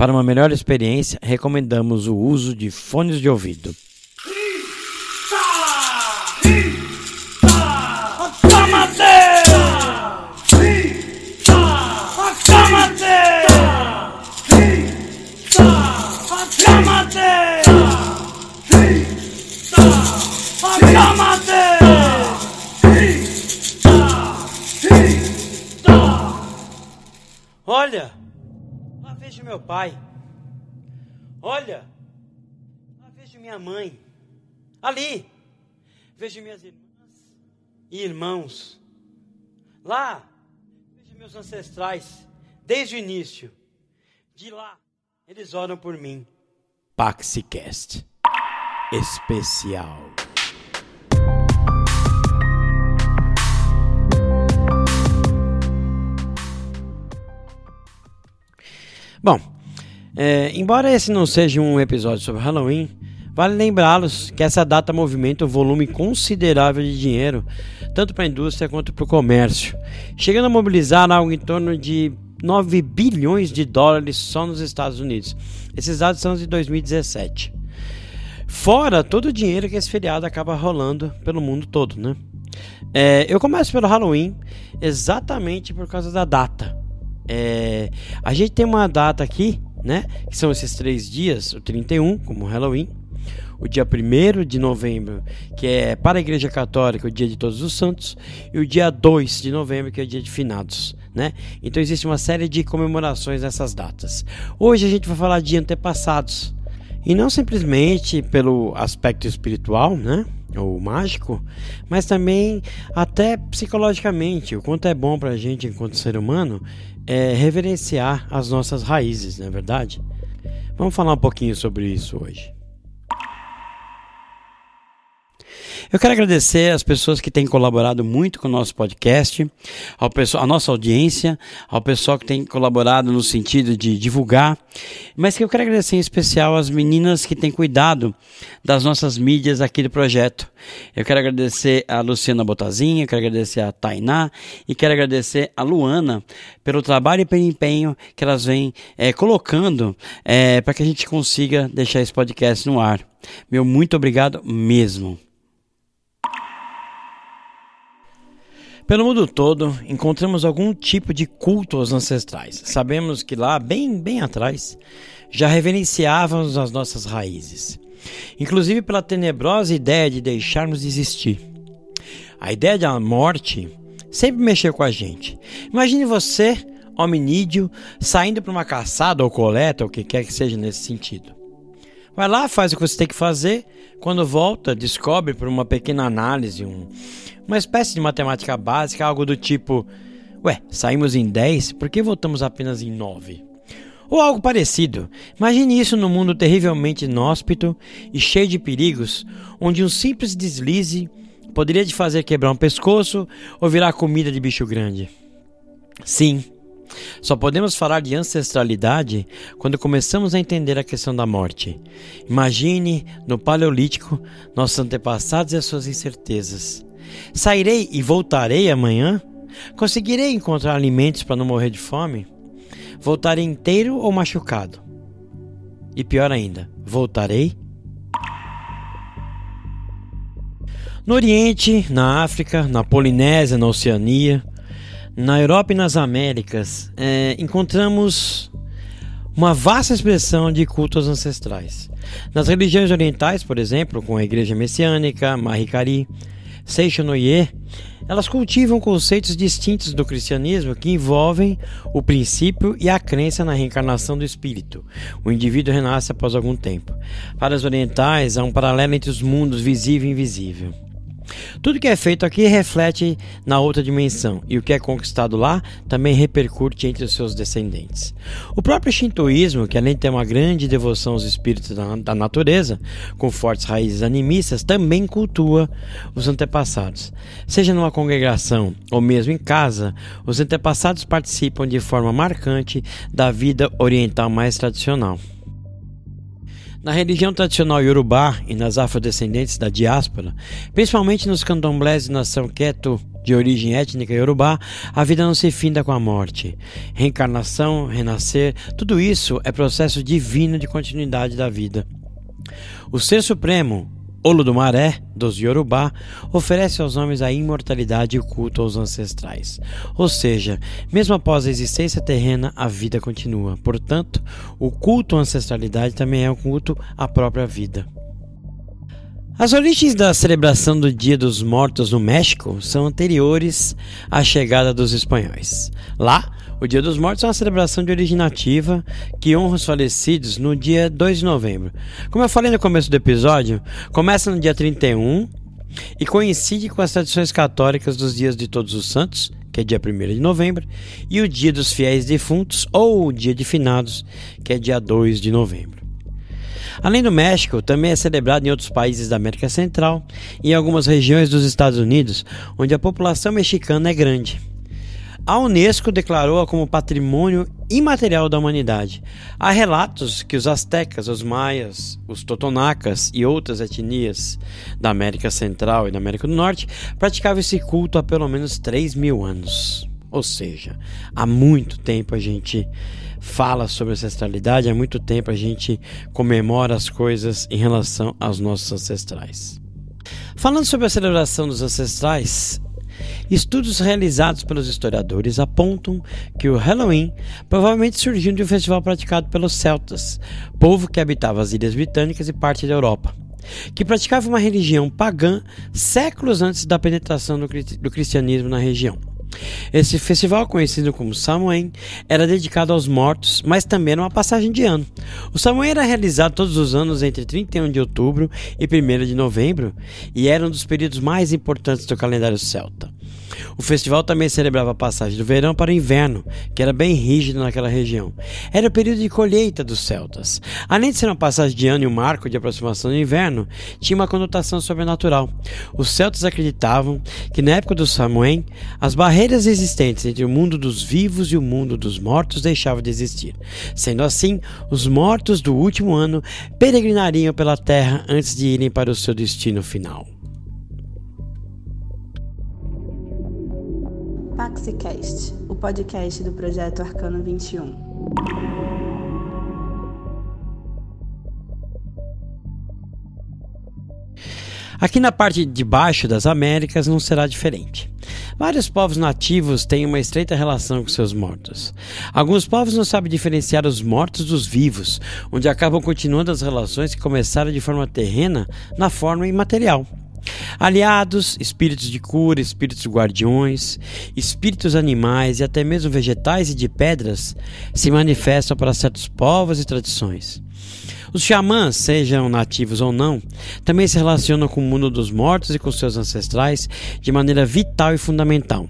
Para uma melhor experiência, recomendamos o uso de fones de ouvido. Olha, vejo meu pai. Olha, lá vejo minha mãe. Ali, vejo minhas irmãs e irmãos. Lá, vejo meus ancestrais, desde o início. De lá, eles oram por mim. Paxicast Especial. Bom, é, embora esse não seja um episódio sobre Halloween, vale lembrá-los que essa data movimenta um volume considerável de dinheiro, tanto para a indústria quanto para o comércio, chegando a mobilizar algo em torno de 9 bilhões de dólares só nos Estados Unidos. Esses dados são de 2017. Fora todo o dinheiro que esse feriado acaba rolando pelo mundo todo, né? É, eu começo pelo Halloween exatamente por causa da data. É, a gente tem uma data aqui, né? Que são esses três dias, o 31, como Halloween, o dia 1 de novembro, que é para a Igreja Católica o dia de Todos os Santos, e o dia 2 de novembro, que é o dia de finados. Né? Então existe uma série de comemorações nessas datas. Hoje a gente vai falar de antepassados. E não simplesmente pelo aspecto espiritual, né? ou mágico, mas também até psicologicamente, o quanto é bom para a gente enquanto ser humano é reverenciar as nossas raízes, não é verdade? Vamos falar um pouquinho sobre isso hoje. Eu quero agradecer as pessoas que têm colaborado muito com o nosso podcast, ao pessoal, a nossa audiência, ao pessoal que tem colaborado no sentido de divulgar, mas que eu quero agradecer em especial as meninas que têm cuidado das nossas mídias aqui do projeto. Eu quero agradecer a Luciana Botazinha, quero agradecer a Tainá e quero agradecer a Luana pelo trabalho e pelo empenho que elas vêm é, colocando é, para que a gente consiga deixar esse podcast no ar. Meu muito obrigado mesmo. Pelo mundo todo, encontramos algum tipo de culto aos ancestrais. Sabemos que lá, bem, bem atrás, já reverenciávamos as nossas raízes, inclusive pela tenebrosa ideia de deixarmos de existir. A ideia da morte sempre mexeu com a gente. Imagine você, hominídeo, saindo para uma caçada ou coleta, ou o que quer que seja nesse sentido. Vai lá, faz o que você tem que fazer. Quando volta, descobre por uma pequena análise, um, uma espécie de matemática básica, algo do tipo: Ué, saímos em 10, por que voltamos apenas em 9? Ou algo parecido. Imagine isso num mundo terrivelmente inóspito e cheio de perigos, onde um simples deslize poderia te fazer quebrar um pescoço ou virar comida de bicho grande. Sim, só podemos falar de ancestralidade quando começamos a entender a questão da morte. Imagine, no Paleolítico, nossos antepassados e as suas incertezas. Sairei e voltarei amanhã? Conseguirei encontrar alimentos para não morrer de fome? Voltarei inteiro ou machucado? E pior ainda, voltarei? No Oriente, na África, na Polinésia, na Oceania, na Europa e nas Américas, é, encontramos uma vasta expressão de cultos ancestrais. Nas religiões orientais, por exemplo, com a Igreja Messiânica, Mahikari, Seishonoye, elas cultivam conceitos distintos do cristianismo que envolvem o princípio e a crença na reencarnação do espírito. O indivíduo renasce após algum tempo. Para os orientais, há um paralelo entre os mundos visível e invisível. Tudo que é feito aqui reflete na outra dimensão, e o que é conquistado lá também repercute entre os seus descendentes. O próprio Shintoísmo, que além de ter uma grande devoção aos espíritos da, da natureza, com fortes raízes animistas, também cultua os antepassados. Seja numa congregação ou mesmo em casa, os antepassados participam de forma marcante da vida oriental mais tradicional. Na religião tradicional iorubá e nas afrodescendentes da diáspora, principalmente nos candomblés de nação Queto de origem étnica iorubá, a vida não se finda com a morte. Reencarnação, renascer, tudo isso é processo divino de continuidade da vida. O Ser Supremo, Olodumaré, dos Yorubá, oferece aos homens a imortalidade e o culto aos ancestrais. Ou seja, mesmo após a existência terrena, a vida continua. Portanto, o culto à ancestralidade também é um culto à própria vida. As origens da celebração do Dia dos Mortos no México são anteriores à chegada dos espanhóis. Lá, o Dia dos Mortos é uma celebração de origem nativa que honra os falecidos no dia 2 de novembro. Como eu falei no começo do episódio, começa no dia 31 e coincide com as tradições católicas dos dias de Todos os Santos, que é dia 1 de novembro, e o Dia dos Fiéis Defuntos ou o Dia de Finados, que é dia 2 de novembro. Além do México, também é celebrado em outros países da América Central e em algumas regiões dos Estados Unidos, onde a população mexicana é grande. A Unesco declarou-a como patrimônio imaterial da humanidade. Há relatos que os astecas, os maias, os totonacas e outras etnias da América Central e da América do Norte praticavam esse culto há pelo menos 3 mil anos. Ou seja, há muito tempo a gente fala sobre ancestralidade, há muito tempo a gente comemora as coisas em relação aos nossos ancestrais. Falando sobre a celebração dos ancestrais, Estudos realizados pelos historiadores apontam que o Halloween provavelmente surgiu de um festival praticado pelos celtas, povo que habitava as ilhas britânicas e parte da Europa, que praticava uma religião pagã séculos antes da penetração do cristianismo na região. Esse festival, conhecido como Samhain, era dedicado aos mortos, mas também era uma passagem de ano. O Samhain era realizado todos os anos entre 31 de outubro e 1 de novembro e era um dos períodos mais importantes do calendário celta. O festival também celebrava a passagem do verão para o inverno, que era bem rígido naquela região. Era o período de colheita dos celtas. Além de ser uma passagem de ano e um marco de aproximação do inverno, tinha uma conotação sobrenatural. Os celtas acreditavam que na época do Samhain, as barreiras existentes entre o mundo dos vivos e o mundo dos mortos deixavam de existir. Sendo assim, os mortos do último ano peregrinariam pela terra antes de irem para o seu destino final. Paxicast, o podcast do projeto Arcano 21. Aqui na parte de baixo das Américas não será diferente. Vários povos nativos têm uma estreita relação com seus mortos. Alguns povos não sabem diferenciar os mortos dos vivos, onde acabam continuando as relações que começaram de forma terrena na forma imaterial. Aliados, espíritos de cura, espíritos guardiões, espíritos animais e até mesmo vegetais e de pedras se manifestam para certos povos e tradições. Os xamãs, sejam nativos ou não, também se relacionam com o mundo dos mortos e com seus ancestrais de maneira vital e fundamental.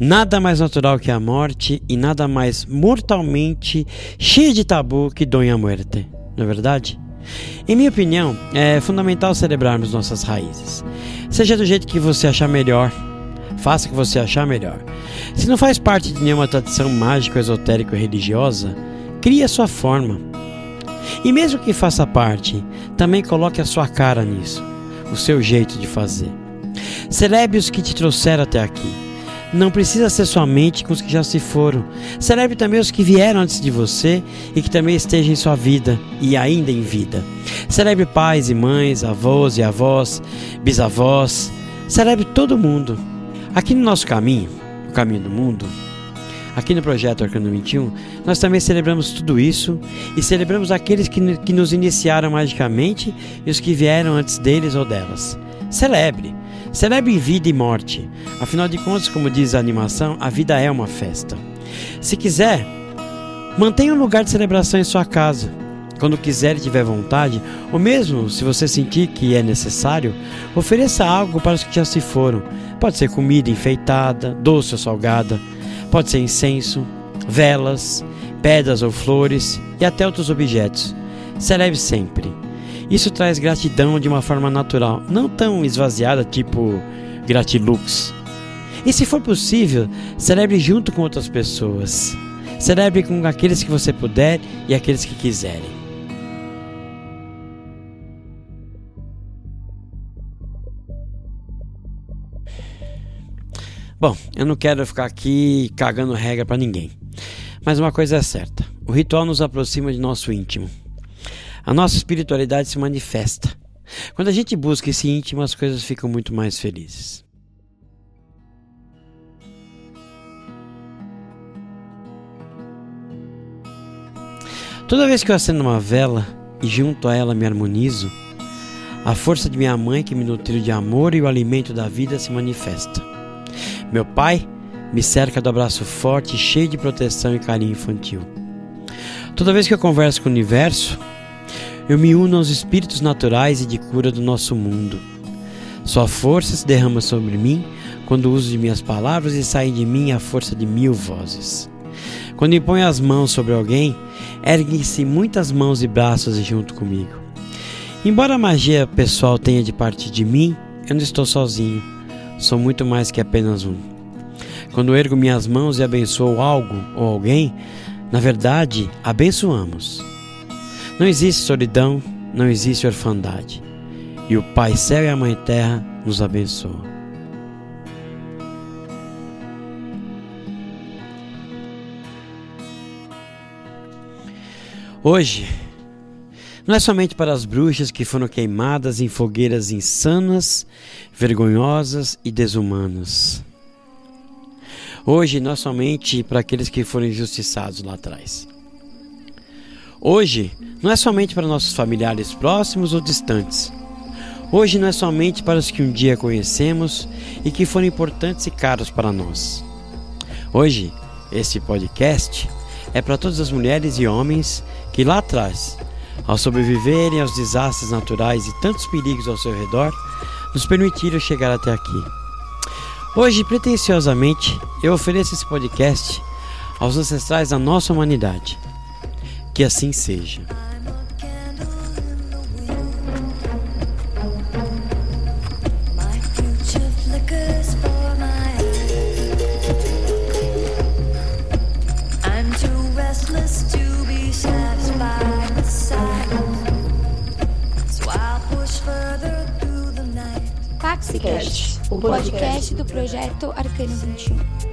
Nada mais natural que a morte e nada mais mortalmente cheio de tabu que Donha Muerte, não é verdade? Em minha opinião, é fundamental celebrarmos nossas raízes. Seja do jeito que você achar melhor, faça o que você achar melhor. Se não faz parte de nenhuma tradição mágica, esotérica ou religiosa, crie a sua forma. E mesmo que faça parte, também coloque a sua cara nisso, o seu jeito de fazer. Celebre os que te trouxeram até aqui não precisa ser somente com os que já se foram. Celebre também os que vieram antes de você e que também estejam em sua vida e ainda em vida. Celebre pais e mães, avós e avós, bisavós. Celebre todo mundo. Aqui no nosso caminho, o caminho do mundo, aqui no projeto Arcano 21, nós também celebramos tudo isso e celebramos aqueles que, que nos iniciaram magicamente e os que vieram antes deles ou delas. Celebre. Celebre vida e morte. Afinal de contas, como diz a animação, a vida é uma festa. Se quiser, mantenha um lugar de celebração em sua casa. Quando quiser e tiver vontade, ou mesmo se você sentir que é necessário, ofereça algo para os que já se foram. Pode ser comida enfeitada, doce ou salgada, pode ser incenso, velas, pedras ou flores e até outros objetos. Celebre sempre. Isso traz gratidão de uma forma natural, não tão esvaziada tipo gratilux. E se for possível, celebre junto com outras pessoas. Celebre com aqueles que você puder e aqueles que quiserem. Bom, eu não quero ficar aqui cagando regra para ninguém. Mas uma coisa é certa: o ritual nos aproxima de nosso íntimo. A nossa espiritualidade se manifesta. Quando a gente busca esse íntimo, as coisas ficam muito mais felizes. Toda vez que eu acendo uma vela e junto a ela me harmonizo, a força de minha mãe que me nutriu de amor e o alimento da vida se manifesta. Meu pai me cerca do abraço forte, cheio de proteção e carinho infantil. Toda vez que eu converso com o universo, eu me uno aos espíritos naturais e de cura do nosso mundo. Sua força se derrama sobre mim quando uso de minhas palavras e sai de mim a força de mil vozes. Quando imponho as mãos sobre alguém, erguem-se muitas mãos e braços junto comigo. Embora a magia pessoal tenha de partir de mim, eu não estou sozinho. Sou muito mais que apenas um. Quando ergo minhas mãos e abençoo algo ou alguém, na verdade, abençoamos. Não existe solidão, não existe orfandade. E o Pai Céu e a Mãe Terra nos abençoam. Hoje, não é somente para as bruxas que foram queimadas em fogueiras insanas, vergonhosas e desumanas. Hoje, não é somente para aqueles que foram injustiçados lá atrás. Hoje, não é somente para nossos familiares próximos ou distantes. Hoje, não é somente para os que um dia conhecemos e que foram importantes e caros para nós. Hoje, esse podcast é para todas as mulheres e homens que lá atrás, ao sobreviverem aos desastres naturais e tantos perigos ao seu redor, nos permitiram chegar até aqui. Hoje, pretensiosamente, eu ofereço esse podcast aos ancestrais da nossa humanidade. Que assim seja. Taxicast, o podcast do projeto Arcano 21.